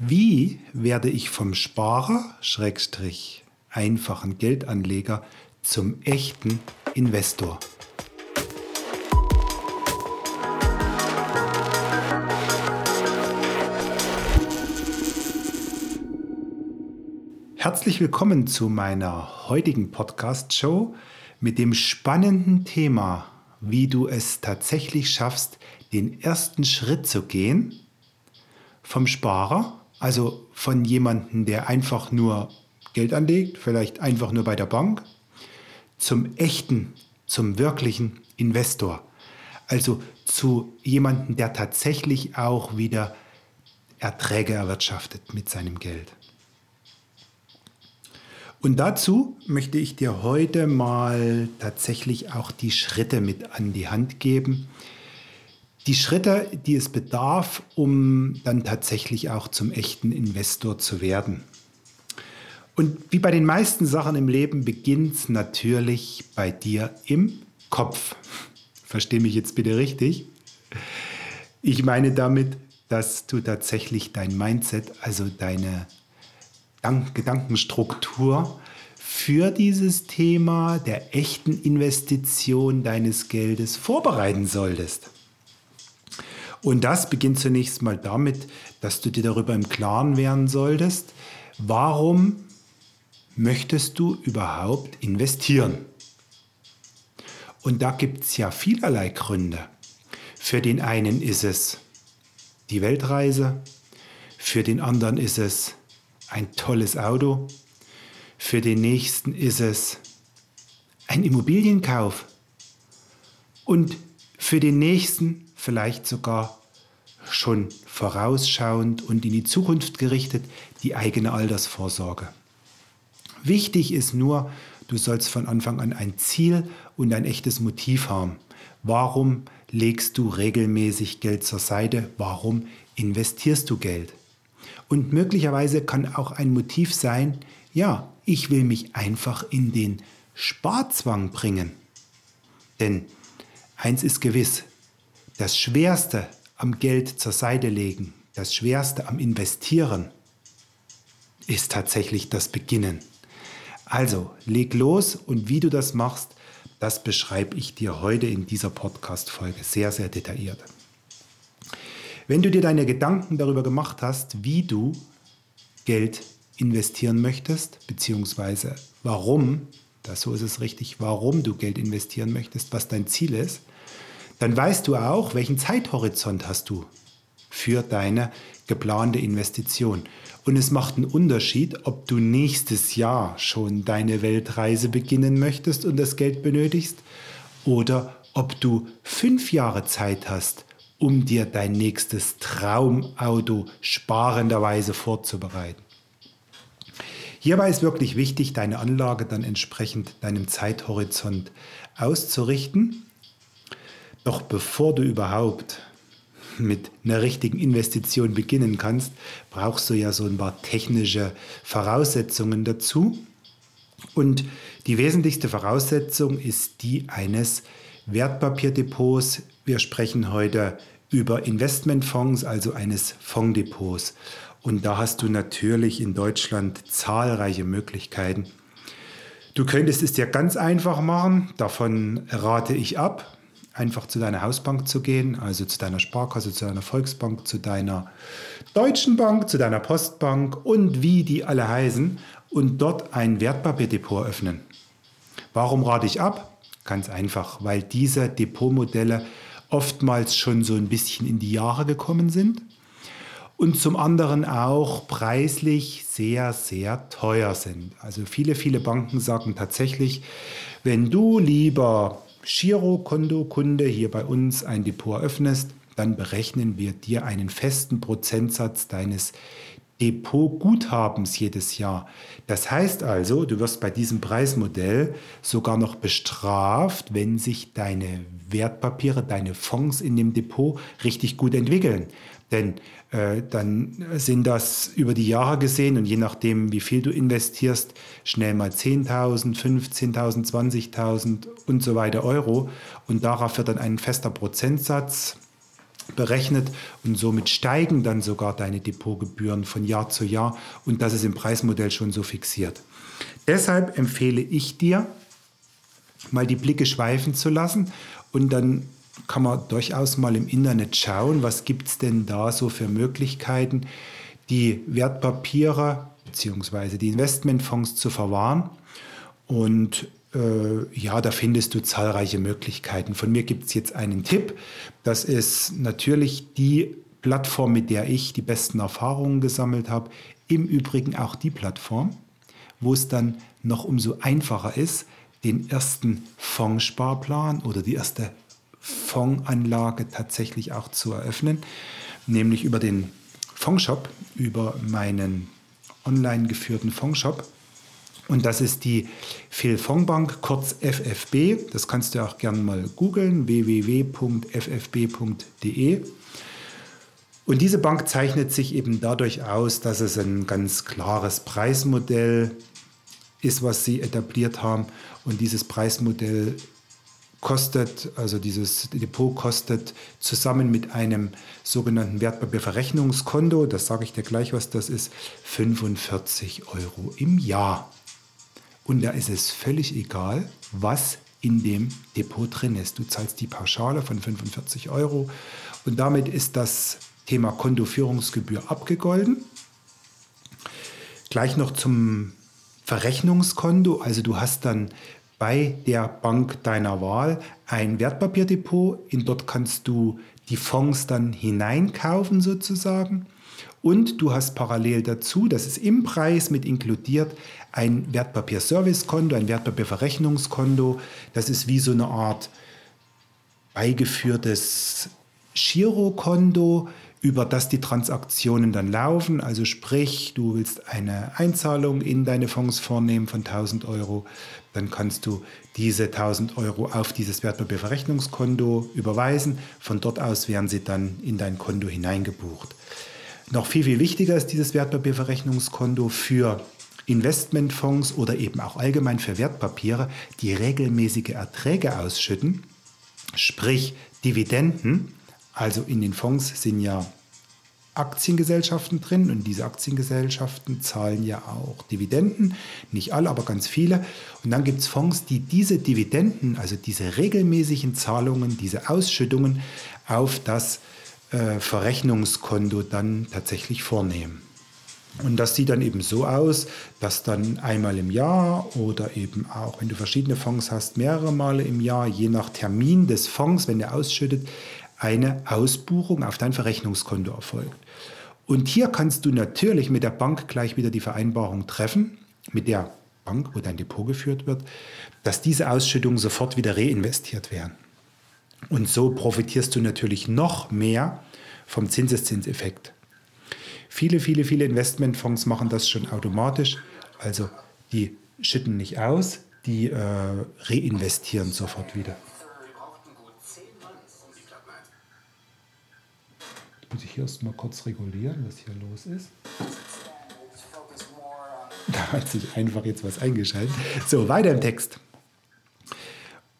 Wie werde ich vom Sparer, Schrägstrich, einfachen Geldanleger zum echten Investor? Herzlich willkommen zu meiner heutigen Podcast-Show mit dem spannenden Thema, wie du es tatsächlich schaffst, den ersten Schritt zu gehen vom Sparer also von jemandem, der einfach nur Geld anlegt, vielleicht einfach nur bei der Bank, zum echten, zum wirklichen Investor. Also zu jemandem, der tatsächlich auch wieder Erträge erwirtschaftet mit seinem Geld. Und dazu möchte ich dir heute mal tatsächlich auch die Schritte mit an die Hand geben, die Schritte, die es bedarf, um dann tatsächlich auch zum echten Investor zu werden. Und wie bei den meisten Sachen im Leben beginnt es natürlich bei dir im Kopf. Verstehe mich jetzt bitte richtig. Ich meine damit, dass du tatsächlich dein Mindset, also deine Gedankenstruktur für dieses Thema der echten Investition deines Geldes vorbereiten solltest. Und das beginnt zunächst mal damit, dass du dir darüber im Klaren werden solltest, warum möchtest du überhaupt investieren? Und da gibt es ja vielerlei Gründe. Für den einen ist es die Weltreise, für den anderen ist es ein tolles Auto, für den nächsten ist es ein Immobilienkauf und für den nächsten vielleicht sogar schon vorausschauend und in die Zukunft gerichtet die eigene Altersvorsorge. Wichtig ist nur, du sollst von Anfang an ein Ziel und ein echtes Motiv haben. Warum legst du regelmäßig Geld zur Seite? Warum investierst du Geld? Und möglicherweise kann auch ein Motiv sein, ja, ich will mich einfach in den Sparzwang bringen. Denn eins ist gewiss, das Schwerste am Geld zur Seite legen, das Schwerste am Investieren, ist tatsächlich das Beginnen. Also leg los und wie du das machst, das beschreibe ich dir heute in dieser Podcast-Folge sehr, sehr detailliert. Wenn du dir deine Gedanken darüber gemacht hast, wie du Geld investieren möchtest, beziehungsweise warum, das so ist es richtig, warum du Geld investieren möchtest, was dein Ziel ist, dann weißt du auch, welchen Zeithorizont hast du für deine geplante Investition. Und es macht einen Unterschied, ob du nächstes Jahr schon deine Weltreise beginnen möchtest und das Geld benötigst oder ob du fünf Jahre Zeit hast, um dir dein nächstes Traumauto sparenderweise vorzubereiten. Hierbei ist wirklich wichtig, deine Anlage dann entsprechend deinem Zeithorizont auszurichten doch bevor du überhaupt mit einer richtigen Investition beginnen kannst, brauchst du ja so ein paar technische Voraussetzungen dazu. Und die wesentlichste Voraussetzung ist die eines Wertpapierdepots. Wir sprechen heute über Investmentfonds, also eines Fonddepots. Und da hast du natürlich in Deutschland zahlreiche Möglichkeiten. Du könntest es dir ganz einfach machen, davon rate ich ab einfach zu deiner Hausbank zu gehen, also zu deiner Sparkasse, zu deiner Volksbank, zu deiner Deutschen Bank, zu deiner Postbank und wie die alle heißen und dort ein Wertpapierdepot öffnen. Warum rate ich ab? Ganz einfach, weil diese Depotmodelle oftmals schon so ein bisschen in die Jahre gekommen sind und zum anderen auch preislich sehr, sehr teuer sind. Also viele, viele Banken sagen tatsächlich, wenn du lieber Girokonto-Kunde hier bei uns ein Depot öffnest, dann berechnen wir dir einen festen Prozentsatz deines Depotguthabens jedes Jahr. Das heißt also, du wirst bei diesem Preismodell sogar noch bestraft, wenn sich deine Wertpapiere, deine Fonds in dem Depot richtig gut entwickeln. Denn äh, dann sind das über die Jahre gesehen und je nachdem, wie viel du investierst, schnell mal 10.000, 15.000, 20.000 und so weiter Euro. Und darauf wird dann ein fester Prozentsatz berechnet und somit steigen dann sogar deine Depotgebühren von Jahr zu Jahr und das ist im Preismodell schon so fixiert. Deshalb empfehle ich dir, mal die Blicke schweifen zu lassen und dann kann man durchaus mal im Internet schauen, was gibt es denn da so für Möglichkeiten, die Wertpapiere bzw. die Investmentfonds zu verwahren. Und äh, ja, da findest du zahlreiche Möglichkeiten. Von mir gibt es jetzt einen Tipp. Das ist natürlich die Plattform, mit der ich die besten Erfahrungen gesammelt habe. Im Übrigen auch die Plattform, wo es dann noch umso einfacher ist, den ersten Fondssparplan oder die erste Fondsanlage tatsächlich auch zu eröffnen, nämlich über den Fondshop, über meinen online geführten Fondshop. Und das ist die Philfondbank, kurz FFB. Das kannst du auch gerne mal googeln, www.ffb.de. Und diese Bank zeichnet sich eben dadurch aus, dass es ein ganz klares Preismodell ist, was sie etabliert haben. Und dieses Preismodell kostet, also dieses Depot kostet zusammen mit einem sogenannten Wertpapierverrechnungskonto, das sage ich dir gleich, was das ist, 45 Euro im Jahr. Und da ist es völlig egal, was in dem Depot drin ist. Du zahlst die Pauschale von 45 Euro und damit ist das Thema Kontoführungsgebühr abgegolten. Gleich noch zum Verrechnungskonto. Also du hast dann bei der Bank deiner Wahl ein Wertpapierdepot. In dort kannst du die Fonds dann hineinkaufen sozusagen. Und du hast parallel dazu, das ist im Preis mit inkludiert, ein Wertpapierservicekonto, ein Wertpapierverrechnungskonto. Das ist wie so eine Art beigeführtes Girokonto, über das die Transaktionen dann laufen. Also sprich, du willst eine Einzahlung in deine Fonds vornehmen von 1000 Euro, dann kannst du diese 1000 Euro auf dieses Wertpapierverrechnungskonto überweisen. Von dort aus werden sie dann in dein Konto hineingebucht. Noch viel, viel wichtiger ist dieses Wertpapierverrechnungskonto für Investmentfonds oder eben auch allgemein für Wertpapiere, die regelmäßige Erträge ausschütten, sprich Dividenden. Also in den Fonds sind ja Aktiengesellschaften drin und diese Aktiengesellschaften zahlen ja auch Dividenden, nicht alle, aber ganz viele. Und dann gibt es Fonds, die diese Dividenden, also diese regelmäßigen Zahlungen, diese Ausschüttungen auf das äh, Verrechnungskonto dann tatsächlich vornehmen. Und das sieht dann eben so aus, dass dann einmal im Jahr oder eben auch, wenn du verschiedene Fonds hast, mehrere Male im Jahr, je nach Termin des Fonds, wenn der ausschüttet, eine Ausbuchung auf dein Verrechnungskonto erfolgt. Und hier kannst du natürlich mit der Bank gleich wieder die Vereinbarung treffen, mit der Bank, wo dein Depot geführt wird, dass diese Ausschüttungen sofort wieder reinvestiert werden. Und so profitierst du natürlich noch mehr vom Zinseszinseffekt. Viele, viele, viele Investmentfonds machen das schon automatisch. Also die schütten nicht aus, die äh, reinvestieren sofort wieder. Muss ich hier erst mal kurz regulieren, was hier los ist. Da hat sich einfach jetzt was eingeschaltet. So, weiter im Text.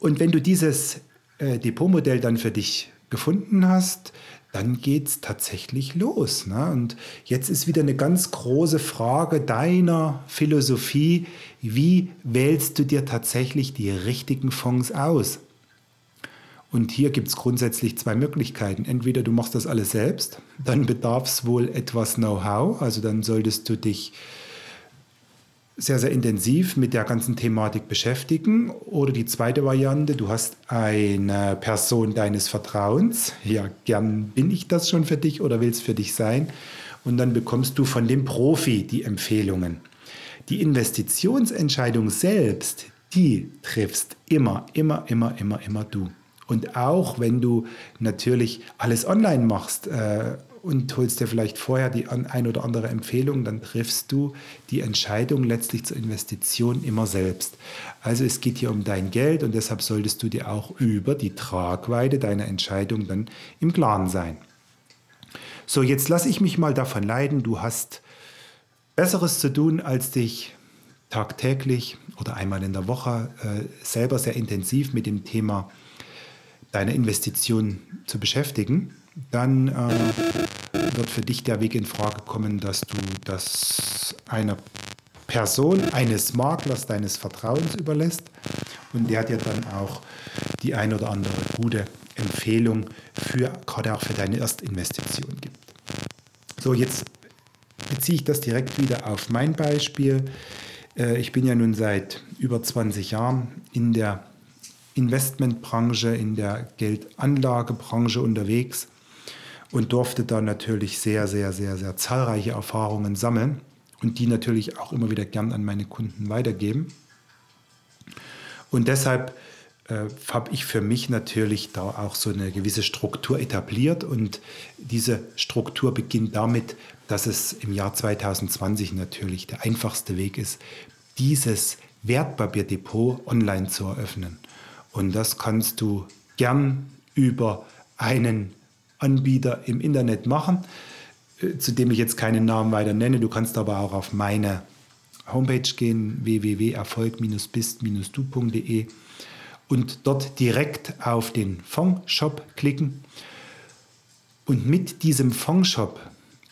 Und wenn du dieses äh, Depotmodell dann für dich gefunden hast, dann geht es tatsächlich los. Ne? Und jetzt ist wieder eine ganz große Frage deiner Philosophie, wie wählst du dir tatsächlich die richtigen Fonds aus? Und hier gibt es grundsätzlich zwei Möglichkeiten. Entweder du machst das alles selbst, dann bedarf es wohl etwas Know-how, also dann solltest du dich sehr, sehr intensiv mit der ganzen Thematik beschäftigen. Oder die zweite Variante, du hast eine Person deines Vertrauens. Ja, gern bin ich das schon für dich oder will es für dich sein. Und dann bekommst du von dem Profi die Empfehlungen. Die Investitionsentscheidung selbst, die triffst immer, immer, immer, immer, immer du. Und auch wenn du natürlich alles online machst äh, und holst dir vielleicht vorher die ein oder andere Empfehlung, dann triffst du die Entscheidung letztlich zur Investition immer selbst. Also es geht hier um dein Geld und deshalb solltest du dir auch über die Tragweite deiner Entscheidung dann im Klaren sein. So, jetzt lasse ich mich mal davon leiden, du hast Besseres zu tun, als dich tagtäglich oder einmal in der Woche äh, selber sehr intensiv mit dem Thema deiner Investition zu beschäftigen. dann äh, wird für dich der Weg in Frage kommen, dass du das einer Person, eines Maklers deines Vertrauens überlässt und der dir dann auch die ein oder andere gute Empfehlung für gerade auch für deine Erstinvestition gibt. So, jetzt beziehe ich das direkt wieder auf mein Beispiel. Äh, ich bin ja nun seit über 20 Jahren in der Investmentbranche, in der Geldanlagebranche unterwegs und durfte da natürlich sehr, sehr, sehr, sehr zahlreiche Erfahrungen sammeln und die natürlich auch immer wieder gern an meine Kunden weitergeben. Und deshalb äh, habe ich für mich natürlich da auch so eine gewisse Struktur etabliert und diese Struktur beginnt damit, dass es im Jahr 2020 natürlich der einfachste Weg ist, dieses Wertpapierdepot online zu eröffnen. Und das kannst du gern über einen Anbieter im Internet machen, äh, zu dem ich jetzt keinen Namen weiter nenne. Du kannst aber auch auf meine Homepage gehen, www.erfolg-bist-du.de und dort direkt auf den Fondshop klicken. Und mit diesem Fondshop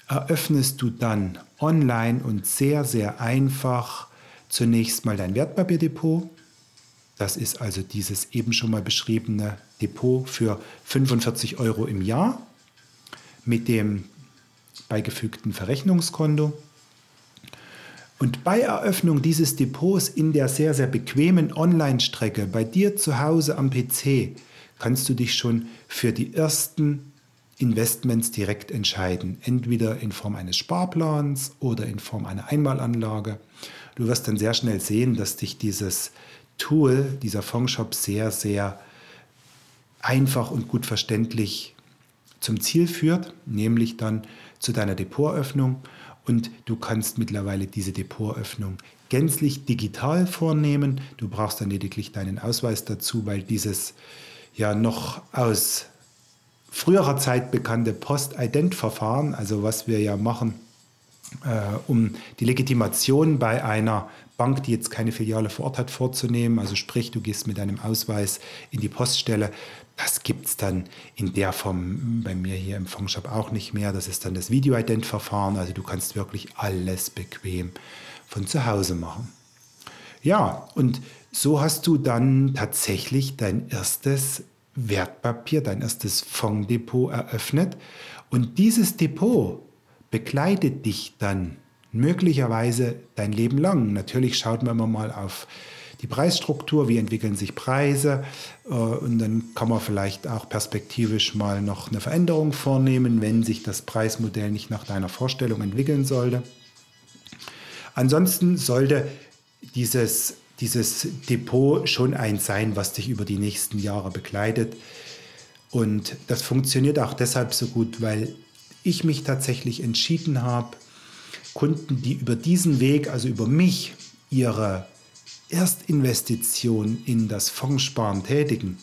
eröffnest du dann online und sehr, sehr einfach zunächst mal dein Wertpapierdepot. Das ist also dieses eben schon mal beschriebene Depot für 45 Euro im Jahr mit dem beigefügten Verrechnungskonto. Und bei Eröffnung dieses Depots in der sehr, sehr bequemen Online-Strecke bei dir zu Hause am PC kannst du dich schon für die ersten Investments direkt entscheiden. Entweder in Form eines Sparplans oder in Form einer Einmalanlage. Du wirst dann sehr schnell sehen, dass dich dieses Tool, dieser Fondshop sehr, sehr einfach und gut verständlich zum Ziel führt, nämlich dann zu deiner Depotöffnung. Und du kannst mittlerweile diese Depotöffnung gänzlich digital vornehmen. Du brauchst dann lediglich deinen Ausweis dazu, weil dieses ja noch aus früherer Zeit bekannte Post-Ident-Verfahren, also was wir ja machen, um die Legitimation bei einer Bank, die jetzt keine Filiale vor Ort hat, vorzunehmen. Also sprich, du gehst mit deinem Ausweis in die Poststelle. Das gibt es dann in der Form bei mir hier im Fondshop auch nicht mehr. Das ist dann das Video-Ident-Verfahren. Also du kannst wirklich alles bequem von zu Hause machen. Ja, und so hast du dann tatsächlich dein erstes Wertpapier, dein erstes Fonddepot eröffnet. Und dieses Depot begleitet dich dann möglicherweise dein Leben lang. Natürlich schaut man mal auf die Preisstruktur, wie entwickeln sich Preise äh, und dann kann man vielleicht auch perspektivisch mal noch eine Veränderung vornehmen, wenn sich das Preismodell nicht nach deiner Vorstellung entwickeln sollte. Ansonsten sollte dieses, dieses Depot schon eins sein, was dich über die nächsten Jahre begleitet. Und das funktioniert auch deshalb so gut, weil ich mich tatsächlich entschieden habe, Kunden, die über diesen Weg, also über mich, ihre Erstinvestition in das Fondssparen tätigen,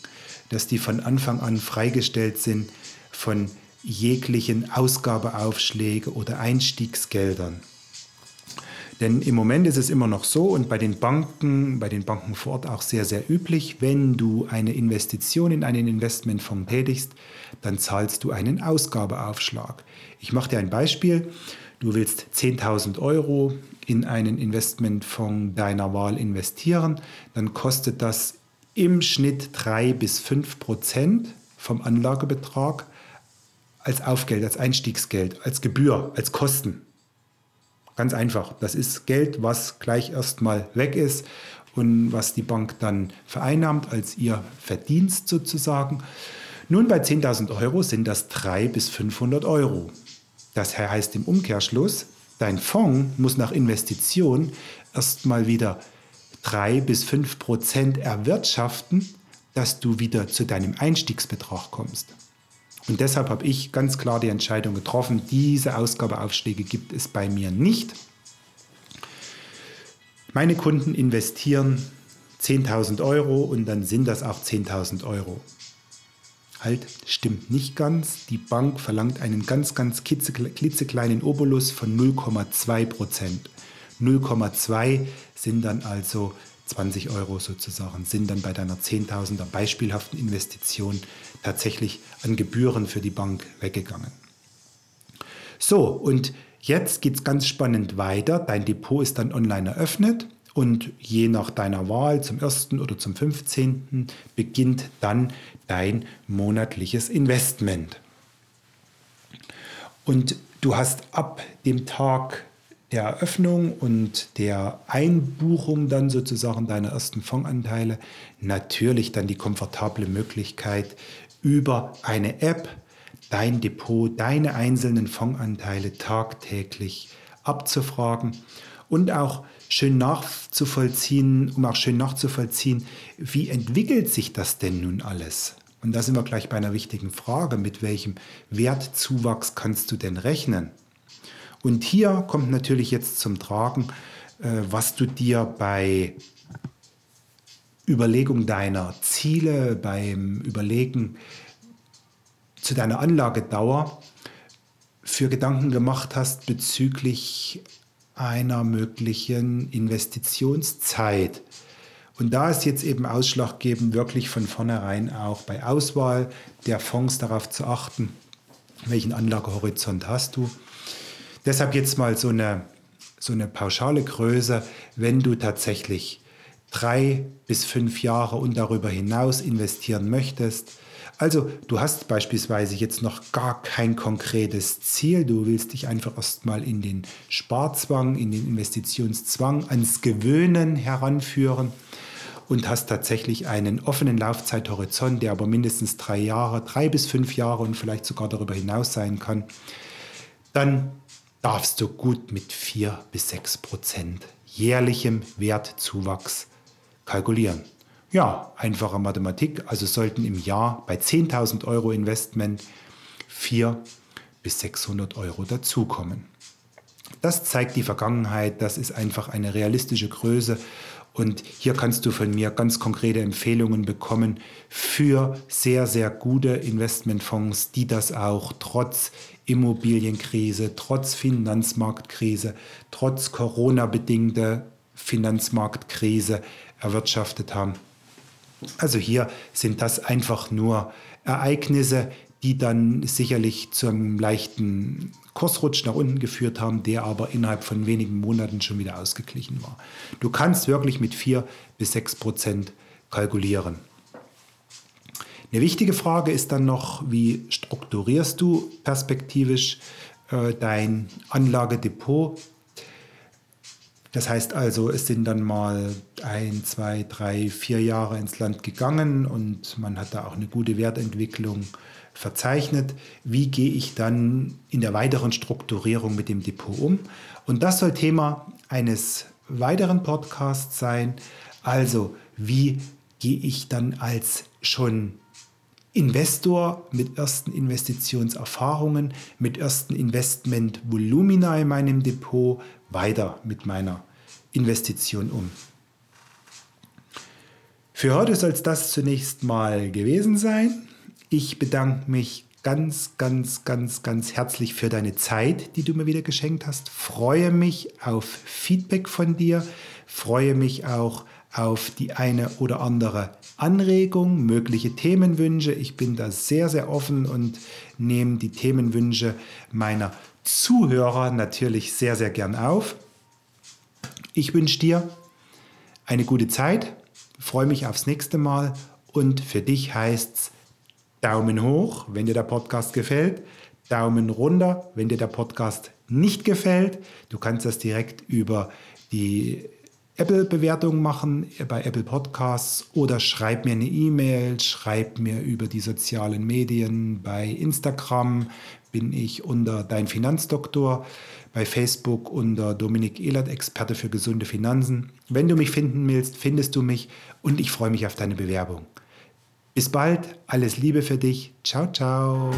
dass die von Anfang an freigestellt sind von jeglichen Ausgabeaufschläge oder Einstiegsgeldern. Denn im Moment ist es immer noch so und bei den Banken, bei den Banken vor Ort auch sehr, sehr üblich, wenn du eine Investition in einen Investmentfonds tätigst, dann zahlst du einen Ausgabeaufschlag. Ich mache dir ein Beispiel. Du willst 10.000 Euro in einen Investmentfonds deiner Wahl investieren, dann kostet das im Schnitt 3 bis 5 Prozent vom Anlagebetrag als Aufgeld, als Einstiegsgeld, als Gebühr, als Kosten. Ganz einfach. Das ist Geld, was gleich erstmal weg ist und was die Bank dann vereinnahmt als ihr Verdienst sozusagen. Nun bei 10.000 Euro sind das 300 bis 500 Euro. Das heißt im Umkehrschluss, dein Fonds muss nach Investition erstmal wieder 3 bis 5 Prozent erwirtschaften, dass du wieder zu deinem Einstiegsbetrag kommst. Und deshalb habe ich ganz klar die Entscheidung getroffen, diese Ausgabeaufschläge gibt es bei mir nicht. Meine Kunden investieren 10.000 Euro und dann sind das auch 10.000 Euro. Halt, stimmt nicht ganz. Die Bank verlangt einen ganz, ganz klitzekleinen Obolus von 0,2 Prozent. 0,2 sind dann also 20 Euro sozusagen sind dann bei deiner 10.000er beispielhaften Investition tatsächlich an Gebühren für die Bank weggegangen. So, und jetzt geht es ganz spannend weiter. Dein Depot ist dann online eröffnet und je nach deiner Wahl zum 1. oder zum 15. beginnt dann dein monatliches Investment. Und du hast ab dem Tag der Eröffnung und der Einbuchung dann sozusagen deiner ersten Fondsanteile natürlich dann die komfortable Möglichkeit über eine App dein Depot, deine einzelnen Fondsanteile tagtäglich abzufragen und auch schön nachzuvollziehen, um auch schön nachzuvollziehen, wie entwickelt sich das denn nun alles? Und da sind wir gleich bei einer wichtigen Frage, mit welchem Wertzuwachs kannst du denn rechnen? Und hier kommt natürlich jetzt zum Tragen, äh, was du dir bei Überlegung deiner Ziele, beim Überlegen zu deiner Anlagedauer für Gedanken gemacht hast bezüglich einer möglichen Investitionszeit. Und da ist jetzt eben ausschlaggebend, wirklich von vornherein auch bei Auswahl der Fonds darauf zu achten, welchen Anlagehorizont hast du Deshalb jetzt mal so eine, so eine pauschale Größe, wenn du tatsächlich drei bis fünf Jahre und darüber hinaus investieren möchtest. Also du hast beispielsweise jetzt noch gar kein konkretes Ziel, du willst dich einfach erstmal in den Sparzwang, in den Investitionszwang, ans Gewöhnen heranführen und hast tatsächlich einen offenen Laufzeithorizont, der aber mindestens drei Jahre, drei bis fünf Jahre und vielleicht sogar darüber hinaus sein kann, dann darfst du gut mit 4 bis 6 Prozent jährlichem Wertzuwachs kalkulieren. Ja, einfache Mathematik. Also sollten im Jahr bei 10.000 Euro Investment 4 bis 600 Euro dazukommen. Das zeigt die Vergangenheit, das ist einfach eine realistische Größe und hier kannst du von mir ganz konkrete Empfehlungen bekommen für sehr, sehr gute Investmentfonds, die das auch trotz Immobilienkrise, trotz Finanzmarktkrise, trotz Corona-bedingter Finanzmarktkrise erwirtschaftet haben. Also hier sind das einfach nur Ereignisse, die dann sicherlich zum leichten Kursrutsch nach unten geführt haben, der aber innerhalb von wenigen Monaten schon wieder ausgeglichen war. Du kannst wirklich mit 4 bis 6 Prozent kalkulieren. Eine wichtige Frage ist dann noch, wie strukturierst du perspektivisch äh, dein Anlagedepot? Das heißt also, es sind dann mal ein, zwei, drei, vier Jahre ins Land gegangen und man hat da auch eine gute Wertentwicklung verzeichnet. Wie gehe ich dann in der weiteren Strukturierung mit dem Depot um? Und das soll Thema eines weiteren Podcasts sein. Also, wie gehe ich dann als schon Investor mit ersten Investitionserfahrungen, mit ersten Investmentvolumina in meinem Depot weiter mit meiner Investition um. Für heute soll es das zunächst mal gewesen sein. Ich bedanke mich ganz, ganz, ganz, ganz herzlich für deine Zeit, die du mir wieder geschenkt hast. Freue mich auf Feedback von dir. Freue mich auch auf die eine oder andere Anregung, mögliche Themenwünsche. Ich bin da sehr, sehr offen und nehme die Themenwünsche meiner Zuhörer natürlich sehr, sehr gern auf. Ich wünsche dir eine gute Zeit, freue mich aufs nächste Mal und für dich heißt es Daumen hoch, wenn dir der Podcast gefällt, Daumen runter, wenn dir der Podcast nicht gefällt. Du kannst das direkt über die Apple-Bewertung machen bei Apple Podcasts oder schreib mir eine E-Mail, schreib mir über die sozialen Medien. Bei Instagram bin ich unter Dein Finanzdoktor, bei Facebook unter Dominik Ehlert, Experte für gesunde Finanzen. Wenn du mich finden willst, findest du mich und ich freue mich auf deine Bewerbung. Bis bald, alles Liebe für dich. Ciao, ciao.